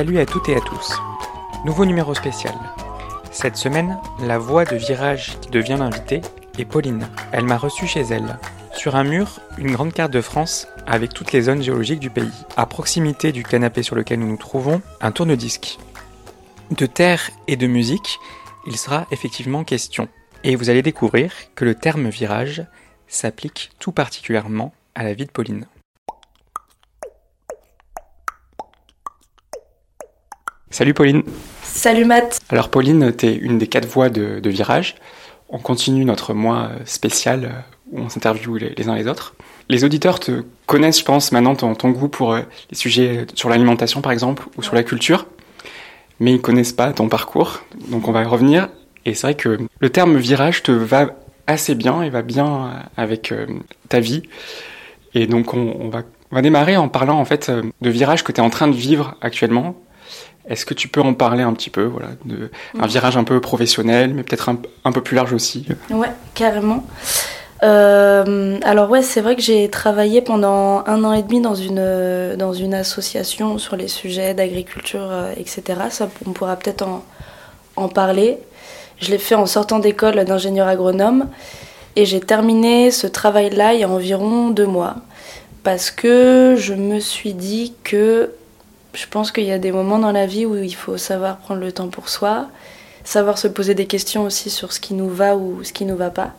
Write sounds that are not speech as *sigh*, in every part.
Salut à toutes et à tous. Nouveau numéro spécial. Cette semaine, la voix de Virage qui devient l'invitée est Pauline. Elle m'a reçu chez elle. Sur un mur, une grande carte de France avec toutes les zones géologiques du pays. À proximité du canapé sur lequel nous nous trouvons, un tourne-disque. De terre et de musique, il sera effectivement question. Et vous allez découvrir que le terme virage s'applique tout particulièrement à la vie de Pauline. Salut Pauline. Salut Matt. Alors Pauline, tu es une des quatre voix de, de, Virage. On continue notre mois spécial euh, où on s'interviewe les, les, uns les autres. Les auditeurs te connaissent, je pense, maintenant ton, ton goût pour euh, les sujets sur l'alimentation par exemple ou sur la culture, mais ils connaissent pas ton parcours. Donc on va y revenir. Et c'est vrai que le terme virage te va assez bien et va bien avec euh, ta vie. Et donc on, on, va, on va démarrer en parlant en fait de virage que tu es en train de vivre actuellement est-ce que tu peux en parler un petit peu, voilà, de un virage un peu professionnel, mais peut-être un, un, peu plus large aussi? Ouais, carrément. Euh, alors ouais, c'est vrai que j'ai travaillé pendant un an et demi dans une, dans une association sur les sujets d'agriculture, euh, etc. Ça, on pourra peut-être en, en parler. Je l'ai fait en sortant d'école d'ingénieur agronome et j'ai terminé ce travail-là il y a environ deux mois parce que je me suis dit que je pense qu'il y a des moments dans la vie où il faut savoir prendre le temps pour soi, savoir se poser des questions aussi sur ce qui nous va ou ce qui nous va pas.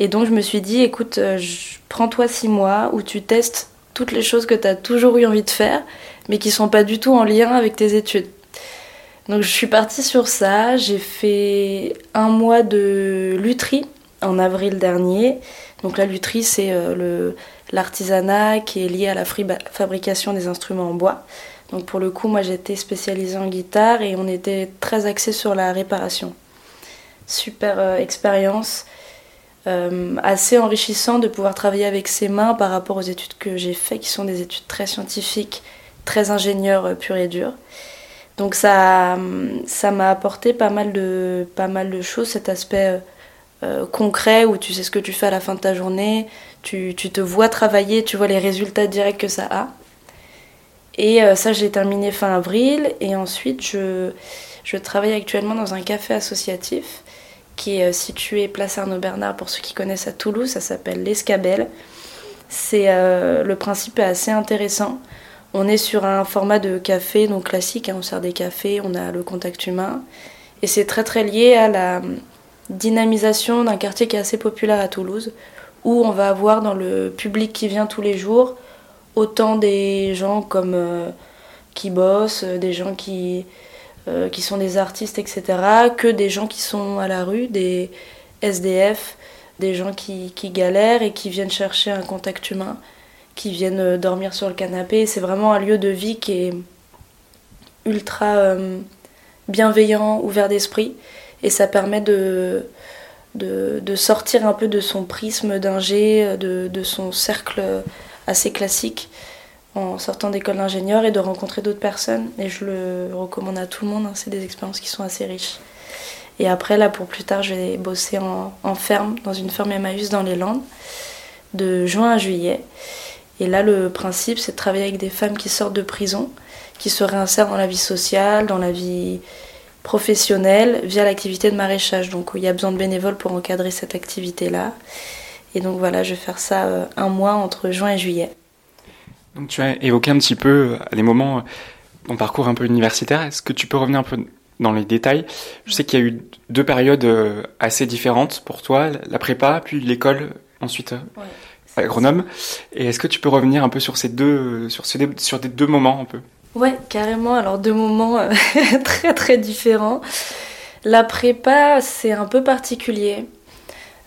Et donc je me suis dit, écoute, euh, prends-toi six mois où tu testes toutes les choses que tu as toujours eu envie de faire, mais qui sont pas du tout en lien avec tes études. Donc je suis partie sur ça, j'ai fait un mois de lutherie en avril dernier. Donc la lutherie, c'est euh, l'artisanat qui est lié à la fabrication des instruments en bois. Donc pour le coup, moi j'étais spécialisée en guitare et on était très axé sur la réparation. Super euh, expérience, euh, assez enrichissant de pouvoir travailler avec ses mains par rapport aux études que j'ai faites, qui sont des études très scientifiques, très ingénieurs euh, et dur. Donc ça m'a apporté pas mal de choses, cet aspect euh, concret où tu sais ce que tu fais à la fin de ta journée, tu te vois travailler, tu vois les résultats directs que ça a. Et euh, ça, j'ai terminé fin avril. Et ensuite, je, je travaille actuellement dans un café associatif qui est euh, situé place Arnaud Bernard pour ceux qui connaissent à Toulouse. Ça s'appelle l'Escabelle. Euh, le principe est assez intéressant. On est sur un format de café donc classique. Hein, on sert des cafés, on a le contact humain, et c'est très très lié à la dynamisation d'un quartier qui est assez populaire à Toulouse, où on va avoir dans le public qui vient tous les jours autant des gens comme euh, qui bossent, des gens qui, euh, qui sont des artistes, etc., que des gens qui sont à la rue, des SDF, des gens qui, qui galèrent et qui viennent chercher un contact humain, qui viennent euh, dormir sur le canapé. C'est vraiment un lieu de vie qui est ultra euh, bienveillant, ouvert d'esprit, et ça permet de, de, de, sortir un peu de son prisme d'ingé, de, de son cercle assez classique en sortant d'école d'ingénieur et de rencontrer d'autres personnes. Et je le recommande à tout le monde, hein. c'est des expériences qui sont assez riches. Et après, là, pour plus tard, je vais bosser en, en ferme, dans une ferme Emmaüs dans les Landes, de juin à juillet. Et là, le principe, c'est de travailler avec des femmes qui sortent de prison, qui se réinsèrent dans la vie sociale, dans la vie professionnelle, via l'activité de maraîchage. Donc, il y a besoin de bénévoles pour encadrer cette activité-là. Et donc voilà, je vais faire ça euh, un mois entre juin et juillet. Donc tu as évoqué un petit peu à des moments ton parcours un peu universitaire. Est-ce que tu peux revenir un peu dans les détails? Je sais qu'il y a eu deux périodes assez différentes pour toi, la prépa, puis l'école, ensuite ouais, agronome. Et est-ce que tu peux revenir un peu sur ces deux, sur ces, sur des deux moments un peu? Ouais, carrément. Alors deux moments *laughs* très très différents. La prépa, c'est un peu particulier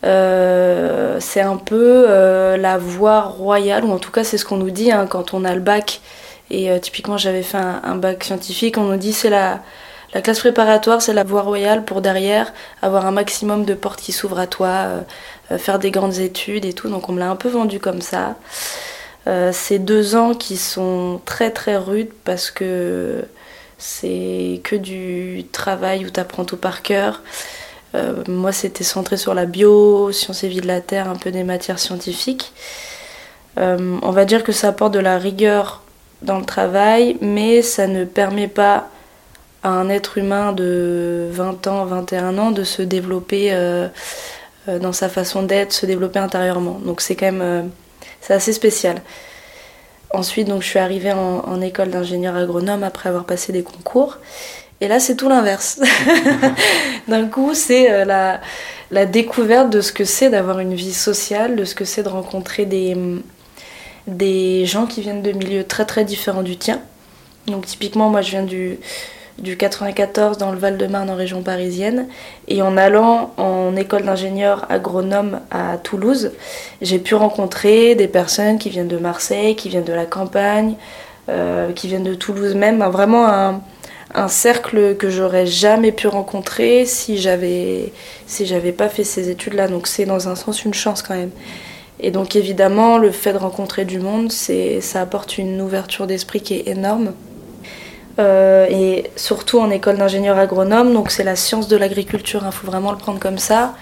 Euh, c'est un peu euh, la voie royale, ou en tout cas c'est ce qu'on nous dit hein, quand on a le bac. Et euh, typiquement j'avais fait un, bac scientifique, on nous dit c'est la, la classe préparatoire, c'est la voie royale pour derrière avoir un maximum de portes qui s'ouvrent à toi, faire des grandes études et tout. Donc on me l'a un peu vendu comme ça. c'est deux ans qui sont très très rudes parce que c'est que du travail où tu apprends tout par cœur. Euh, moi, c'était centré sur la bio, sciences et vie de la Terre, un peu des matières scientifiques. Euh, on va dire que ça apporte de la rigueur dans le travail, mais ça ne permet pas à un être humain de 20 ans, 21 ans de se développer euh, dans sa façon d'être, se développer intérieurement. Donc c'est quand même assez spécial. Ensuite, donc, je suis arrivée en école d'ingénieur agronome après avoir passé des concours. Et là, c'est tout l'inverse. *laughs* D'un coup, c'est euh, la, la, découverte de ce que c'est d'avoir une vie sociale, de ce que c'est de rencontrer des, des gens qui viennent de milieux très très différents du tien. Donc typiquement, moi, je viens du, du 94 dans le Val-de-Marne en région parisienne. Et en allant en école d'ingénieur agronome à Toulouse, j'ai pu rencontrer des personnes qui viennent de Marseille, qui viennent de la campagne, euh, qui viennent de Toulouse même. Vraiment un un cercle que j'aurais jamais pu rencontrer si j'avais si j'avais pas fait ces études là donc c'est dans un sens une chance quand même. Et donc évidemment le fait de rencontrer du monde c'est ça apporte une ouverture d'esprit qui est énorme. Euh, et surtout en école d'ingénieur agronome donc c'est la science de l'agriculture il hein, faut vraiment le prendre comme ça.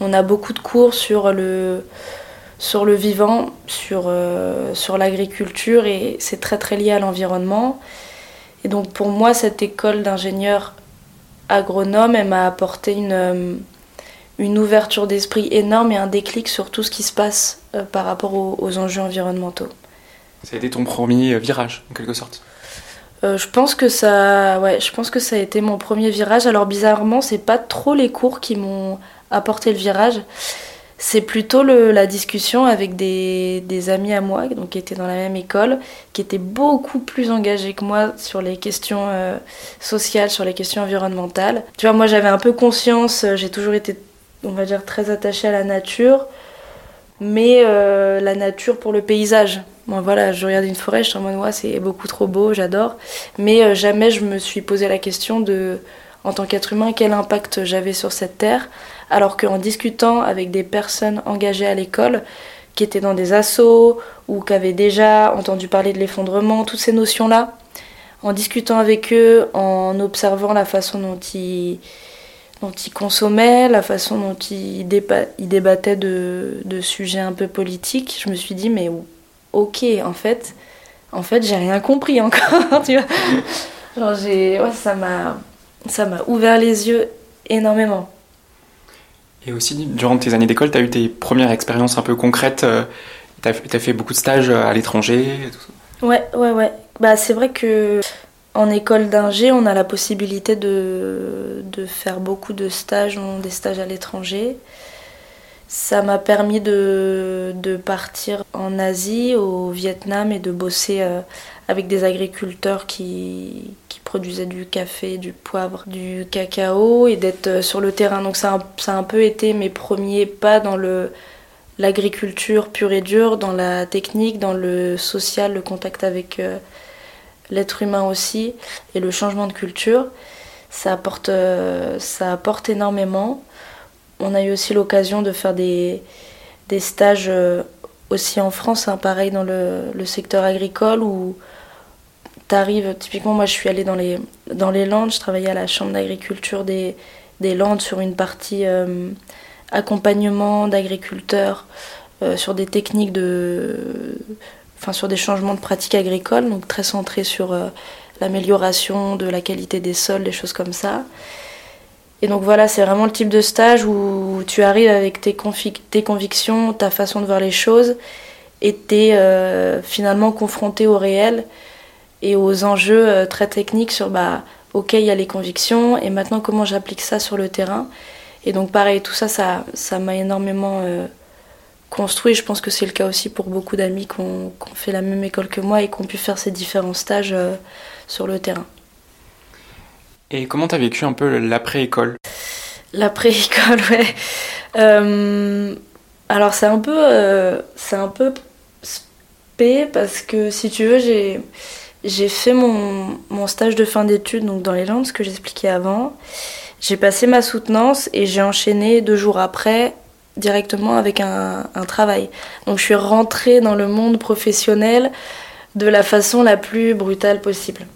On a beaucoup de cours sur le sur le vivant sur euh, sur l'agriculture et c'est très très lié à l'environnement et donc pour moi, cette école d'ingénieur agronome, elle m'a apporté une, euh, une ouverture d'esprit énorme et un déclic sur tout ce qui se passe euh, par rapport aux, enjeux environnementaux. Ça a été ton premier euh, virage, en quelque sorte? Je pense que ça, ouais, je pense que ça a été mon premier virage. Alors bizarrement, c'est pas trop les cours qui m'ont apporté le virage. C'est plutôt la discussion avec des, amis à moi, donc qui étaient dans la même école, qui étaient beaucoup plus engagés que moi sur les questions euh, sociales, sur les questions environnementales. Tu vois, moi j'avais un peu conscience, euh, j'ai toujours été, on va dire, très attachée à la nature, mais euh, la nature pour le paysage. Bon, voilà, je regarde une forêt, je suis en mode, c'est beaucoup trop beau, j'adore. Mais jamais je me suis posé la question de, en tant qu'être humain, quel impact j'avais sur cette terre alors qu'en discutant avec des personnes engagées à l'école, qui étaient dans des assauts ou qui avaient déjà entendu parler de l'effondrement, toutes ces notions-là, en discutant avec eux, en observant la façon dont ils, consommaient, la façon dont ils, débattaient de, sujets un peu politiques, je me suis dit, mais ok, en fait, en fait j'ai rien compris encore, *laughs* tu vois. ça m'a ça m'a ouvert les yeux énormément. Et aussi, durant tes années d'école, tu as eu tes premières expériences un peu concrètes euh, Tu as, fait beaucoup de stages euh, à l'étranger Ouais, ouais, ouais. Bah, c'est vrai que en école d'ingé, on a la possibilité de, de, faire beaucoup de stages, des stages à l'étranger. Ça m'a permis de, de, partir en Asie, au Vietnam, et de bosser euh, avec des agriculteurs qui, qui, produisaient du café, du poivre, du cacao et d'être euh, sur le terrain. Donc ça, ça, a un peu été mes premiers pas dans le l'agriculture pure et dure, dans la technique, dans le social, le contact avec euh, l'être humain aussi et le changement de culture. Ça apporte, euh, ça apporte énormément. On a eu aussi l'occasion de faire des, des stages aussi en France, hein, pareil dans le, le secteur agricole où t'arrives, typiquement moi je suis allée dans les, dans les Landes, je travaillais à la chambre d'agriculture des, des Landes sur une partie euh, accompagnement d'agriculteurs, euh, sur des techniques de... Enfin sur des changements de pratiques agricoles, donc très centré sur euh, l'amélioration de la qualité des sols, des choses comme ça. Et donc voilà, c'est vraiment le type de stage où tu arrives avec tes, tes convictions, ta façon de voir les choses, et tu es finalement confronté au réel et aux enjeux euh, très techniques sur bah ok il y a les convictions et maintenant comment j'applique ça sur le terrain. Et donc pareil tout ça ça ça m'a énormément euh, construit. Je pense que c'est le cas aussi pour beaucoup d'amis qui ont, fait la même école que moi et qui ont pu faire ces différents stages euh, sur le terrain. Et comment tu as vécu un peu l'après-école? L'après-école, *laughs* ouais. Euh, alors c'est un peu, c'est un peu spé parce que si tu veux, j'ai j'ai fait mon, mon, stage de fin d'études donc dans les Landes, ce que j'expliquais avant. J'ai passé ma soutenance et j'ai enchaîné deux jours après directement avec un, un, travail. Donc je suis rentrée dans le monde professionnel de la façon la plus brutale possible.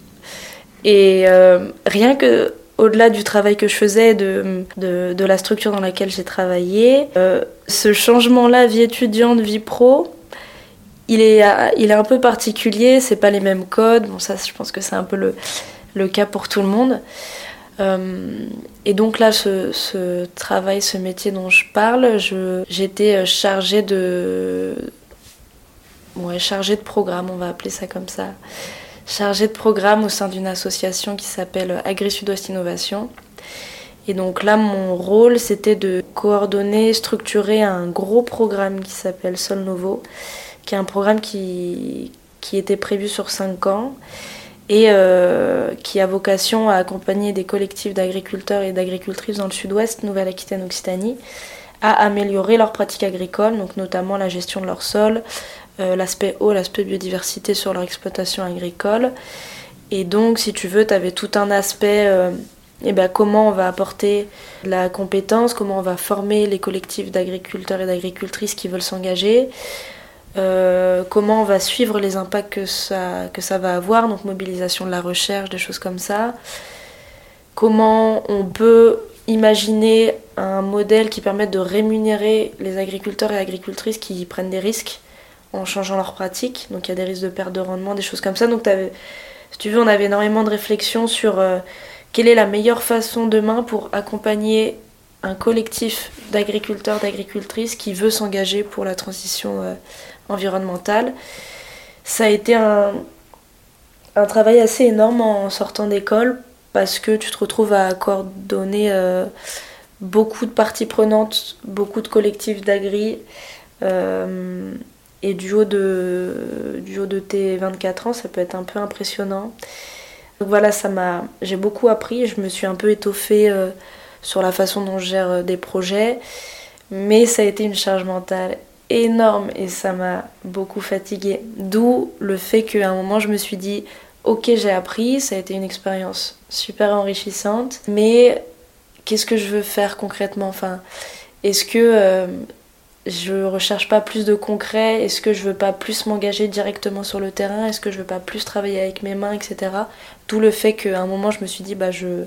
Et euh, rien que au-delà du travail que je faisais, de, de, de la structure dans laquelle j'ai travaillé, euh, ce changement-là, vie étudiante, vie pro, il est, il est un peu particulier, c'est pas les mêmes codes. Bon, ça, je pense que c'est un peu le, cas pour tout le monde. Euh, et donc là, ce, travail, ce métier dont je parle, j'étais chargée de, chargée de programme, on va appeler ça comme ça chargée de programme au sein d'une association qui s'appelle Agri Sud-Ouest Innovation. Et donc là, mon rôle, c'était de coordonner, structurer un gros programme qui s'appelle Sol Novo, qui est un programme qui, qui était prévu sur 5 ans et euh, qui a vocation à accompagner des collectifs d'agriculteurs et d'agricultrices dans le sud-ouest, Nouvelle-Aquitaine, Occitanie, à améliorer leurs pratiques agricoles, donc notamment la gestion de leur sol, euh, l'aspect eau, l'aspect biodiversité sur leur exploitation agricole. Et donc, si tu veux, tu avais tout un aspect, euh, eh ben, comment on va apporter la compétence, comment on va former les collectifs d'agriculteurs et d'agricultrices qui veulent s'engager, euh, comment on va suivre les impacts que ça, que ça va avoir, donc mobilisation de la recherche, des choses comme ça. Comment on peut imaginer un modèle qui permette de rémunérer les agriculteurs et agricultrices qui prennent des risques en changeant leurs pratiques. Donc il y a des risques de perte de rendement, des choses comme ça. Donc si tu veux, on avait énormément de réflexions sur euh, quelle est la meilleure façon demain pour accompagner un collectif d'agriculteurs, d'agricultrices qui veut s'engager pour la transition euh, environnementale. Ça a été un, travail assez énorme en sortant d'école parce que tu te retrouves à coordonner euh, beaucoup de parties prenantes, beaucoup de collectifs d'agri. Et du haut de, du haut de tes 24 ans, ça peut être un peu impressionnant. Donc voilà, ça m'a, j'ai beaucoup appris. Je me suis un peu étoffée euh, sur la façon dont je gère euh, des projets. Mais ça a été une charge mentale énorme et ça m'a beaucoup fatiguée. D'où le fait qu'à un moment, je me suis dit, ok, j'ai appris, ça a été une expérience super enrichissante, mais qu'est-ce que je veux faire concrètement? Enfin, est-ce que euh, je recherche pas plus de concret? Est-ce que je veux pas plus m'engager directement sur le terrain? Est-ce que je veux pas plus travailler avec mes mains, etc. Tout le fait qu'à un moment, je me suis dit, bah, je,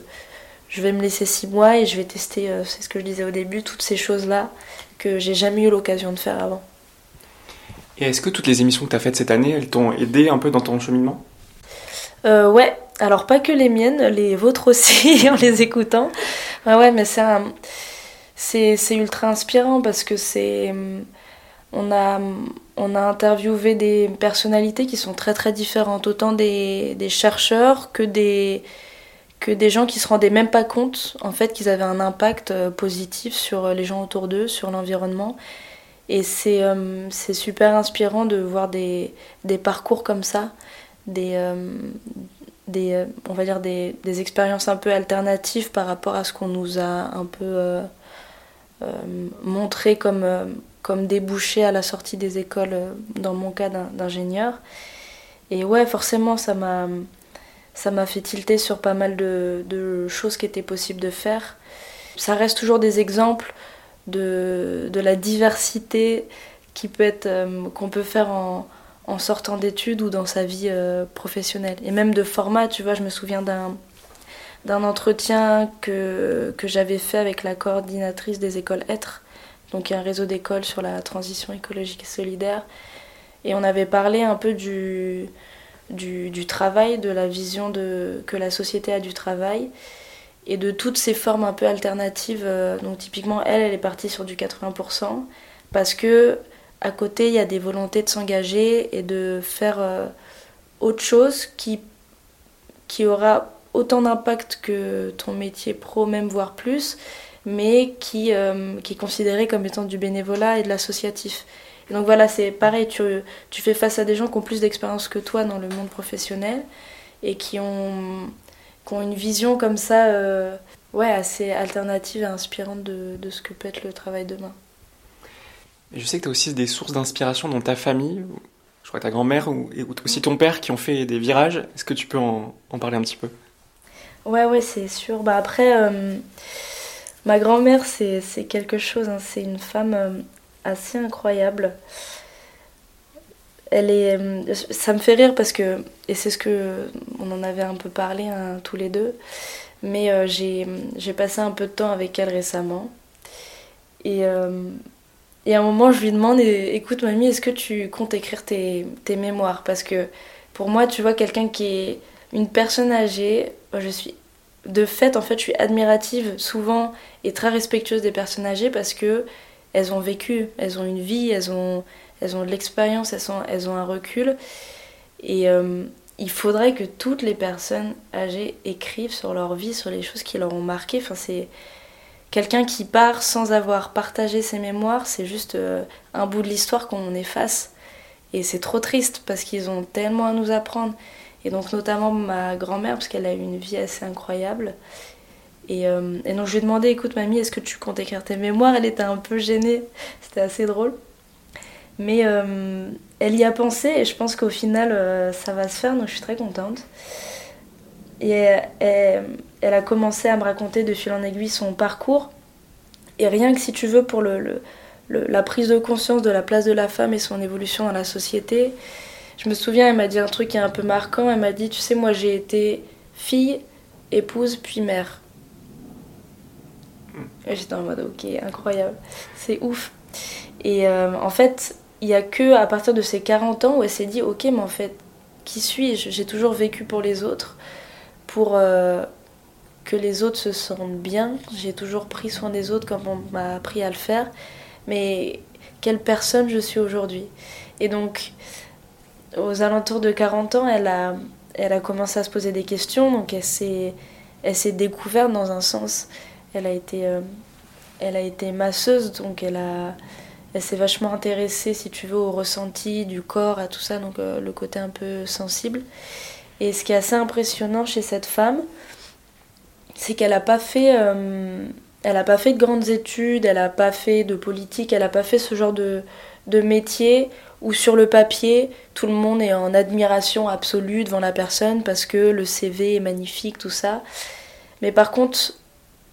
je vais me laisser six mois et je vais tester, euh, c'est ce que je disais au début, toutes ces choses-là que j'ai jamais eu l'occasion de faire avant. Et est-ce que toutes les émissions que tu as faites cette année, elles t'ont aidé un peu dans ton cheminement? Euh, Ouais, alors pas que les miennes, les vôtres aussi, *laughs* en les écoutant. Ouais, ouais, mais c'est un c'est ultra inspirant parce que c'est on a, on a interviewé des personnalités qui sont très très différentes, autant des, des chercheurs que des, que des gens qui se rendaient même pas compte en fait qu'ils avaient un impact euh, positif sur les gens autour d'eux, sur l'environnement. Et c'est euh, c'est super inspirant de voir des, des parcours comme ça, des, euh, des, on va dire des, des expériences un peu alternatives par rapport à ce qu'on nous a un peu euh, montré comme, euh, comme débouché à la sortie des écoles, euh, dans mon cas d'ingénieur. Et ouais, forcément, ça m'a ça m'a fait tilter sur pas mal de, choses qui étaient possibles de faire. Ça reste toujours des exemples de, de la diversité qui peut être qu'on peut faire en, en sortant d'études ou dans sa vie professionnelle. Et même de format, tu vois, je me souviens d'un d'un entretien que, que j'avais fait avec la coordinatrice des écoles Être, donc un réseau d'écoles sur la transition écologique et solidaire. Et on avait parlé un peu du, du, travail, de la vision que la société a du travail et de toutes ces formes un peu alternatives. Euh, donc typiquement, elle, elle est partie sur du 80% parce que à côté, il y a des volontés de s'engager et de faire euh, autre chose qui, qui aura autant d'impact que ton métier pro, même voire plus, mais qui, euh, qui est considéré comme étant du bénévolat et de l'associatif. Et donc voilà, c'est pareil, tu, tu fais face à des gens qui ont plus d'expérience que toi dans le monde professionnel et qui ont, qui ont une vision comme ça, euh, ouais, assez alternative et inspirante de, de, ce que peut être le travail demain. Et je sais que tu as aussi des sources d'inspiration dans ta famille. Je crois que ta grand-mère ou, et aussi ton père qui ont fait des virages. Est-ce que tu peux en, en, parler un petit peu? Ouais, ouais, c'est sûr. Bah après, euh, ma grand-mère, c'est quelque chose. Hein. C'est une femme euh, assez incroyable. Elle est, ça me fait rire parce que, et c'est ce que on en avait un peu parlé hein, tous les deux, mais euh, j'ai passé un peu de temps avec elle récemment. Et, euh, et à un moment, je lui demande Écoute, mamie, est-ce que tu comptes écrire tes, tes mémoires? Parce que pour moi, tu vois, quelqu'un qui est une personne âgée, je suis. De fait, en fait, je suis admirative souvent et très respectueuse des personnes âgées parce que elles ont vécu, elles ont une vie, elles ont, elles ont de l'expérience, elles, ont un recul. Et, euh, il faudrait que toutes les personnes âgées écrivent sur leur vie, sur les choses qui leur ont marqué. Enfin, c'est quelqu'un qui part sans avoir partagé ses mémoires, c'est juste euh, un bout de l'histoire qu'on efface. Et c'est trop triste parce qu'ils ont tellement à nous apprendre. Et donc notamment ma grand-mère, parce qu'elle a eu une vie assez incroyable. Et, euh, et donc je lui ai demandé, écoute mamie, est-ce que tu comptes écrire tes mémoires? Elle était un peu gênée, *laughs* c'était assez drôle. Mais euh, elle y a pensé et je pense qu'au final, euh, ça va se faire, donc je suis très contente. Et elle, a commencé à me raconter de fil en aiguille son parcours. Et rien que si tu veux, pour la prise de conscience de la place de la femme et son évolution dans la société, je me souviens, elle m'a dit un truc qui est un peu marquant. Elle m'a dit, tu sais, moi j'ai été fille, épouse, puis mère. J'étais en mode, ok, incroyable, c'est ouf. Et euh, en fait, il n'y a que à partir de ses 40 ans où elle s'est dit ok mais en fait qui suis-je? J'ai toujours vécu pour les autres, pour euh, que les autres se sentent bien. J'ai toujours pris soin des autres comme on m'a appris à le faire. Mais quelle personne je suis aujourd'hui? Et donc aux alentours de 40 ans, elle a, elle a commencé à se poser des questions. Donc elle s'est, elle s'est découverte dans un sens. Elle a été, euh, elle a été masseuse, donc elle elle s'est vachement intéressée, si tu veux, au ressenti du corps, à tout ça, donc euh, le côté un peu sensible. Et ce qui est assez impressionnant chez cette femme, c'est qu'elle n'a pas fait, euh, elle pas fait de grandes études, elle n'a pas fait de politique, elle n'a pas fait ce genre de, de métier où sur le papier, tout le monde est en admiration absolue devant la personne parce que le CV est magnifique, tout ça. Mais par contre,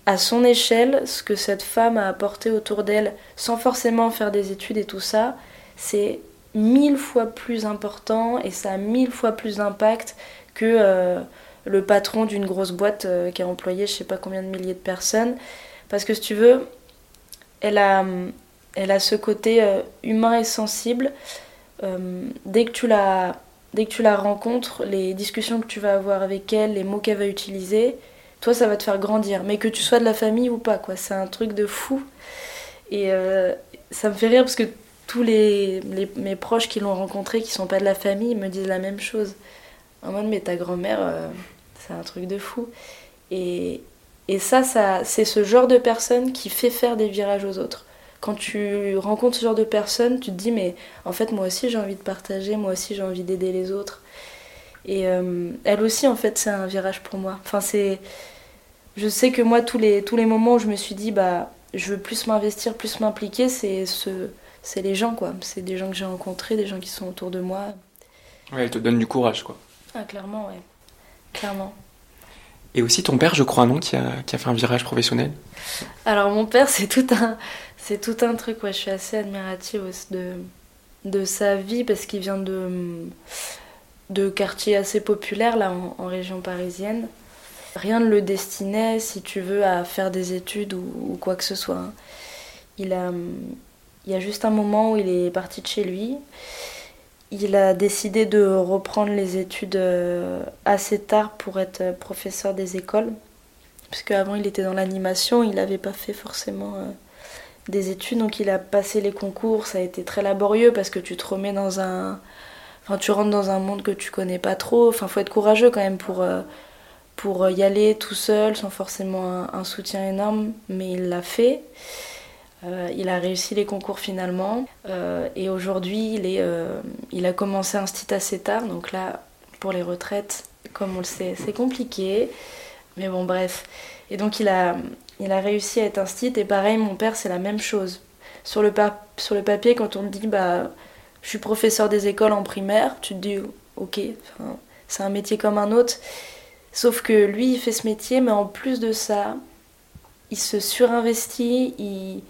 à son échelle, ce que cette femme a apporté autour d'elle, sans forcément faire des études et tout ça, c'est mille fois plus important et ça a mille fois plus d'impact que euh, le patron d'une grosse boîte euh, qui a employé je sais pas combien de milliers de personnes. Parce que si tu veux, elle a, ce côté euh, humain et sensible. dès, que tu la, dès que tu la rencontres, les discussions que tu vas avoir avec elle, les mots qu'elle va utiliser, toi ça va te faire grandir. Mais que tu sois de la famille ou pas, quoi. C'est un truc de fou. Et euh, ça me fait rire parce que tous les, mes proches qui l'ont rencontré, qui sont pas de la famille, me disent la même chose. En mode, mais ta grand-mère, euh, c'est un truc de fou. Et, et ça, ça c'est ce genre de personne qui fait faire des virages aux autres. Quand tu rencontres ce genre de personne, tu te dis, mais en fait, moi aussi j'ai envie de partager, moi aussi j'ai envie d'aider les autres. Et euh, elle aussi, en fait, c'est un virage pour moi. Enfin, c'est je sais que moi, tous les, tous les moments où je me suis dit, bah, je veux plus m'investir, plus m'impliquer, c'est ce, c'est les gens, quoi. C'est des gens que j'ai rencontrés, des gens qui sont autour de moi. Ouais, elle te donne du courage, quoi. Ah, clairement, ouais. Clairement. Et aussi ton père, je crois, non, qui a, qui a fait un virage professionnel? Alors, mon père, c'est tout un, c'est tout un truc, ouais. Je suis assez admirative de, de sa vie parce qu'il vient de, de quartiers assez populaires, là, en région parisienne. Rien ne le destinait, si tu veux, à faire des études ou, quoi que ce soit. Hein. Il, a, il y a juste un moment où il est parti de chez lui. Il a décidé de reprendre les études euh, assez tard pour être professeur des écoles. Puisque avant il était dans l'animation, il n'avait pas fait forcément euh, des études. Donc il a passé les concours, ça a été très laborieux parce que tu te remets dans un. Enfin, tu rentres dans un monde que tu connais pas trop. Enfin, faut être courageux quand même pour. Euh, pour y aller tout seul sans forcément un, soutien énorme, mais il l'a fait. Euh, il a réussi les concours finalement euh, et aujourd'hui il, euh, il a commencé un stit assez tard, donc là pour les retraites, comme on le sait, c'est compliqué. Mais bon, bref. Et donc, il a, il a réussi à être un stit. Et pareil, mon père, c'est la même chose. Sur le, sur le papier, quand on te dit, bah, je suis professeur des écoles en primaire, tu te dis, ok, c'est un métier comme un autre. Sauf que lui, il fait ce métier, mais en plus de ça, il se surinvestit, il,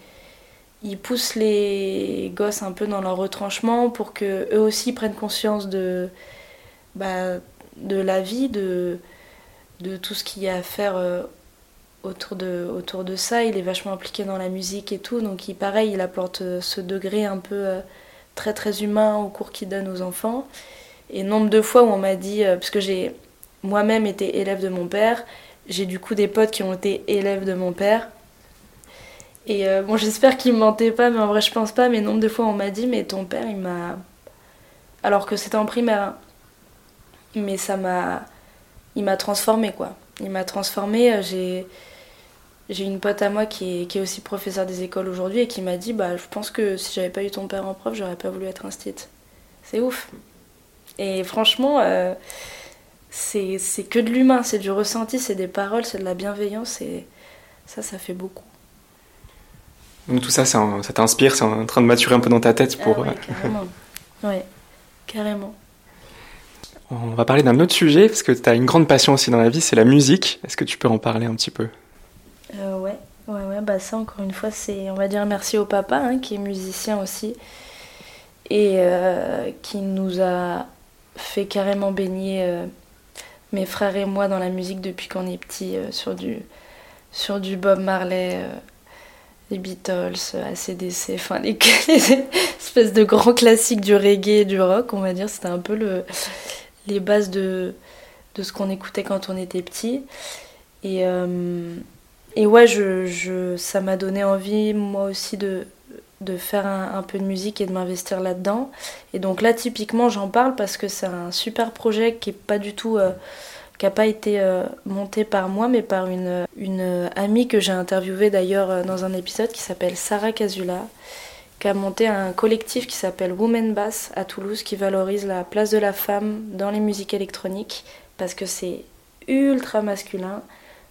il pousse les gosses un peu dans leur retranchement pour que eux aussi prennent conscience de, bah, la vie, de, tout ce qu'il y a à faire euh, autour de, ça. Il est vachement impliqué dans la musique et tout, donc il, pareil, il apporte euh, ce degré un peu euh, très très humain au cours qu'il donne aux enfants. Et nombre de fois où on m'a dit, parce que j'ai moi-même été élève de mon père, j'ai du coup des potes qui ont été élèves de mon père. Et bon, j'espère qu'ils me mentaient pas, mais en vrai, je pense pas. Mais nombre de fois, on m'a dit, mais ton père, il m'a. Alors que c'était en primaire. Hein. Mais ça m'a il m'a transformé quoi. Il m'a transformé. Euh, j'ai j'ai une pote à moi qui est, qui est aussi professeur des écoles aujourd'hui et qui m'a dit bah je pense que si j'avais pas eu ton père en prof, j'aurais pas voulu être un C'est ouf. Et franchement, euh, c'est que de l'humain, c'est du ressenti, c'est des paroles, c'est de la bienveillance et ça, ça fait beaucoup. Donc tout ça, ça, t'inspire, c'est en train de maturer un peu dans ta tête pour... Ah ouais, euh, carrément. *laughs* ouais, carrément. On va parler d'un autre sujet, parce que tu as une grande passion aussi dans la vie, c'est la musique. Est-ce que tu peux en parler un petit peu? Euh, Ouais, ouais, ouais, bah ça encore une fois, c'est, on va dire merci au papa, hein, qui est musicien aussi, et euh, qui nous a fait carrément baigner euh, mes frères et moi dans la musique depuis qu'on est petit, euh, sur, du, sur du Bob Marley les Beatles, ACDC, enfin les, *laughs* les, espèces de grands classiques du reggae et du rock, on va dire. C'était un peu le, les bases de, de ce qu'on écoutait quand on était petit. Et, euh, et ouais, je, je ça m'a donné envie, moi aussi, de, de faire un, peu de musique et de m'investir là-dedans. Et donc là, typiquement, j'en parle parce que c'est un super projet qui est pas du tout. Euh, n'a pas été euh, monté par moi, mais par une, une amie que j'ai interviewée d'ailleurs dans un épisode qui s'appelle Sarah Casula, qui a monté un collectif qui s'appelle Women Bass à Toulouse, qui valorise la place de la femme dans les musiques électroniques, parce que c'est ultra masculin.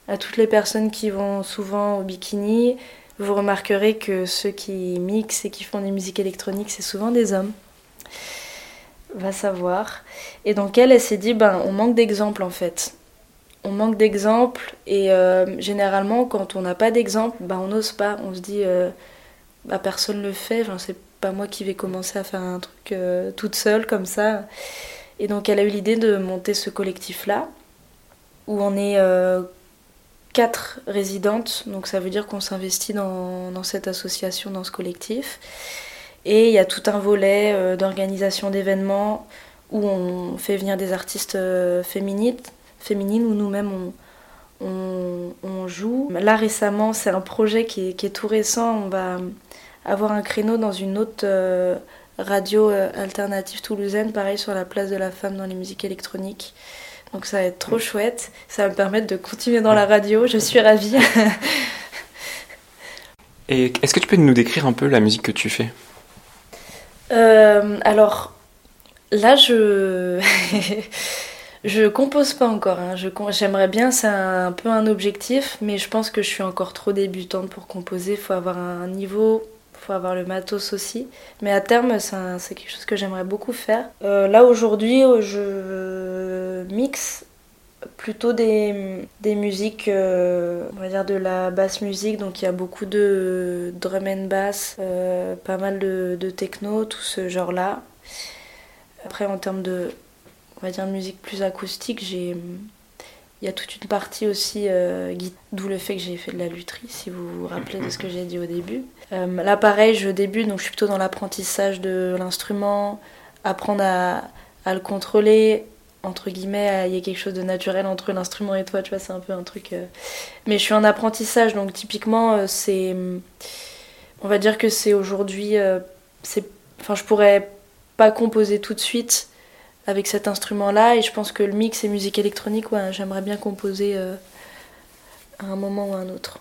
À toutes les personnes qui vont souvent au bikini, vous remarquerez que ceux qui mixent et qui font des musiques électroniques, c'est souvent des hommes. Va savoir. Et donc elle, elle s'est dit, ben, on manque d'exemples en fait. On manque d'exemples et euh, généralement quand on n'a pas d'exemple, ben, on n'ose pas. On se dit, euh, bah, personne le fait. Enfin, c'est pas moi qui vais commencer à faire un truc euh, toute seule comme ça. Et donc elle a eu l'idée de monter ce collectif-là, où on est euh, quatre résidentes, donc ça veut dire qu'on s'investit dans, cette association, dans ce collectif. Et il y a tout un volet euh, d'organisation d'événements où on fait venir des artistes féminines, féminines où nous-mêmes on, on, joue. Là récemment, c'est un projet qui est, qui est, tout récent. On va avoir un créneau dans une autre euh, radio euh, alternative toulousaine, pareil sur la place de la femme dans les musiques électroniques. Donc ça va être trop chouette. Ça va me permettre de continuer dans la radio. Je suis ravie. *laughs* Et est-ce que tu peux nous décrire un peu la musique que tu fais? Euh, Alors là, je *laughs* je compose pas encore. Hein. J'aimerais bien, c'est un, peu un objectif, mais je pense que je suis encore trop débutante pour composer. Il faut avoir un niveau faut avoir le matos aussi. Mais à terme, c'est quelque chose que j'aimerais beaucoup faire. Euh, là, aujourd'hui, euh, je mixe plutôt des, des musiques, euh, on va dire de la basse musique, donc il y a beaucoup de drum and bass, pas mal de, de, techno, tout ce genre-là. Après, en termes de, on va dire, musique plus acoustique, j'ai il y a toute une partie aussi, euh, d'où le fait que j'ai fait de la lutherie, si vous vous rappelez de ce que j'ai dit au début. Euh, là, pareil, je débute, donc je suis plutôt dans l'apprentissage de l'instrument, apprendre à, le contrôler, entre guillemets, il y a quelque chose de naturel entre l'instrument et toi, tu vois, c'est un peu un truc. Euh. Mais je suis en apprentissage, donc typiquement, c'est. On va dire que c'est aujourd'hui. c'est... Enfin, je pourrais pas composer tout de suite avec cet instrument-là. Et je pense que le mix et musique électronique, ouais, j'aimerais bien composer euh, à un moment ou à un autre.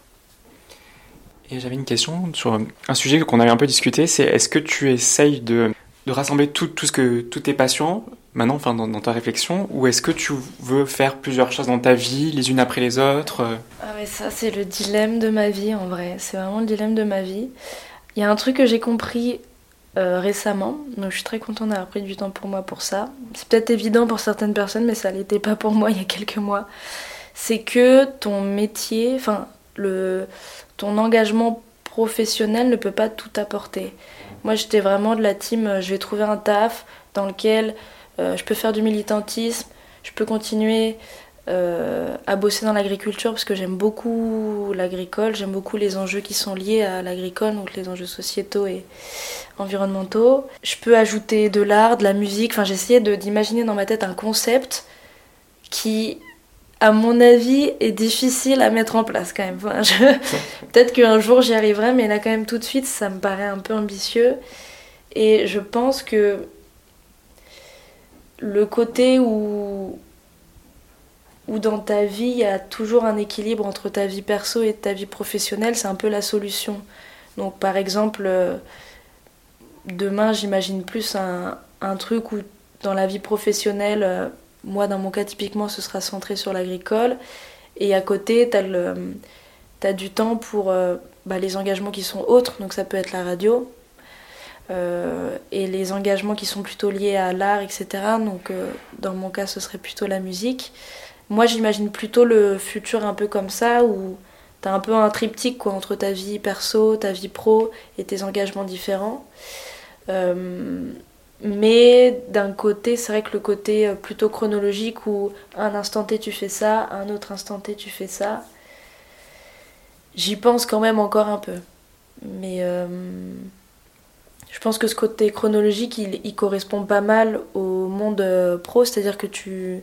Et j'avais une question sur un sujet qu'on avait un peu discuté, c'est est-ce que tu essayes de de rassembler tout, tout ce que, toutes tes passions maintenant, enfin, dans, ta réflexion, ou est-ce que tu veux faire plusieurs choses dans ta vie, les unes après les autres Ah mais ça c'est le dilemme de ma vie en vrai, c'est vraiment le dilemme de ma vie. Il y a un truc que j'ai compris euh, récemment, donc je suis très contente d'avoir pris du temps pour moi pour ça. C'est peut-être évident pour certaines personnes, mais ça l'était pas pour *laughs* moi il y a quelques mois. C'est que ton métier, enfin le, ton engagement professionnel ne peut pas tout apporter. Moi j'étais vraiment de la team, euh, je vais trouver un taf dans lequel euh, je peux faire du militantisme, je peux continuer euh, à bosser dans l'agriculture parce que j'aime beaucoup l'agricole, j'aime beaucoup les enjeux qui sont liés à l'agricole, donc les enjeux sociétaux et environnementaux. Je peux ajouter de l'art, de la musique, enfin j'essayais d'imaginer dans ma tête un concept qui, à mon avis, est difficile à mettre en place quand même. *laughs* Peut-être qu'un jour j'y arriverai, mais là quand même tout de suite ça me paraît un peu ambitieux. Et je pense que le côté où, où dans ta vie, il y a toujours un équilibre entre ta vie perso et ta vie professionnelle, c'est un peu la solution. Donc par exemple, euh, demain, j'imagine plus un, truc où dans la vie professionnelle, euh, moi dans mon cas typiquement, ce sera centré sur l'agricole. Et à côté, tu as, du temps pour euh, bah, les engagements qui sont autres, donc ça peut être la radio, et les engagements qui sont plutôt liés à l'art, etc. Donc dans mon cas, ce serait plutôt la musique. Moi, j'imagine plutôt le futur un peu comme ça, où tu as un peu un triptyque quoi, entre ta vie perso, ta vie pro et tes engagements différents. Euh, mais d'un côté, c'est vrai que le côté plutôt chronologique où un instant T tu fais ça, un autre instant T tu fais ça, j'y pense quand même encore un peu. Mais je pense que ce côté chronologique, il, correspond pas mal au monde euh, pro, c'est-à-dire que tu,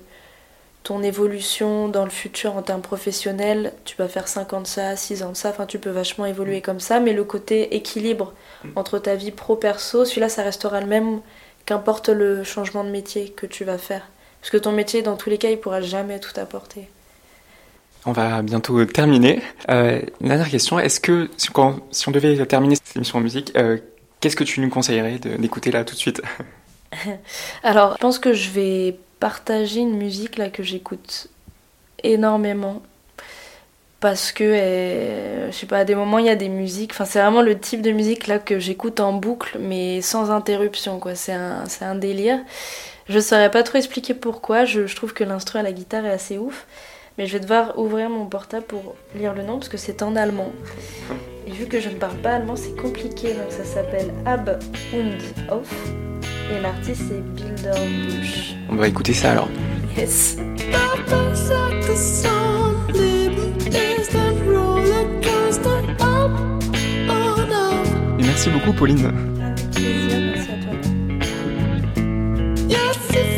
ton évolution dans le futur en termes professionnels, tu vas faire 5 ans de ça, 6 ans de ça, enfin tu peux vachement évoluer comme ça, mais le côté équilibre entre ta vie pro-perso, celui-là ça restera le même qu'importe le changement de métier que tu vas faire. Parce que ton métier, dans tous les cas, il pourra jamais tout apporter. On va bientôt terminer. Euh, une dernière question, est-ce que si, quand, si, on devait terminer cette émission en musique, euh, Qu'est-ce que tu nous conseillerais d'écouter là tout de suite? *laughs* Alors, je pense que je vais partager une musique là que j'écoute énormément. Parce que je sais pas à des moments il y a des musiques enfin c'est vraiment le type de musique là que j'écoute en boucle mais sans interruption quoi. C'est un, un délire. Je saurais pas trop expliquer pourquoi. Je, trouve que l'instru à la guitare est assez ouf. Mais je vais devoir ouvrir mon portable pour lire le nom parce que c'est en allemand. Et vu que je ne parle pas allemand, c'est compliqué. Donc ça s'appelle Ab und Off. Et l'artiste c'est Bilderbusch. On va écouter ça alors. Yes. merci beaucoup Pauline. Merci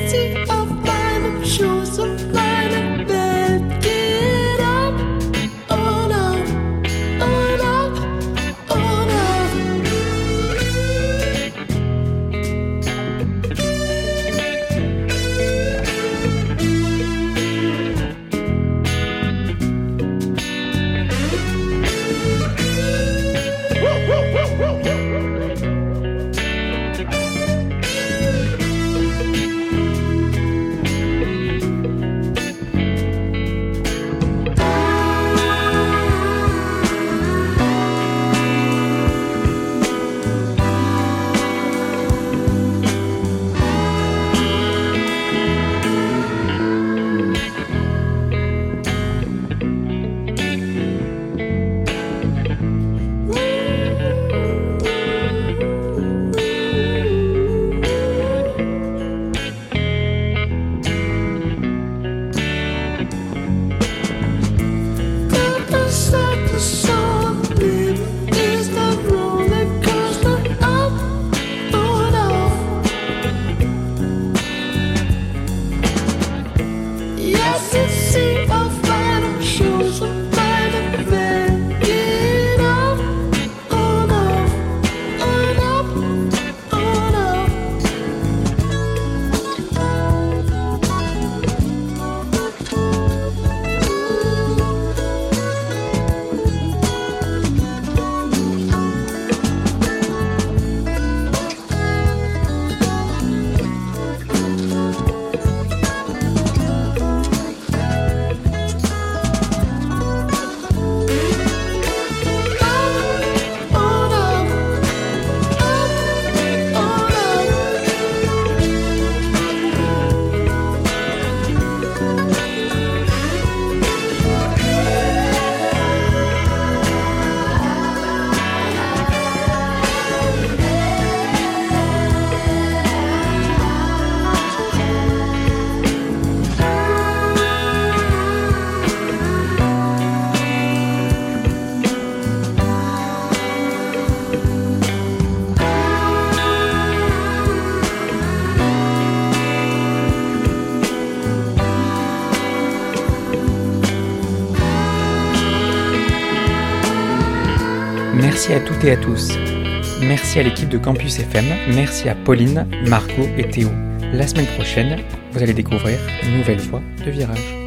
Merci à l'équipe de Campus FM, merci à Pauline, Margot et Théo. La semaine prochaine, vous allez découvrir une nouvelle voie de virage.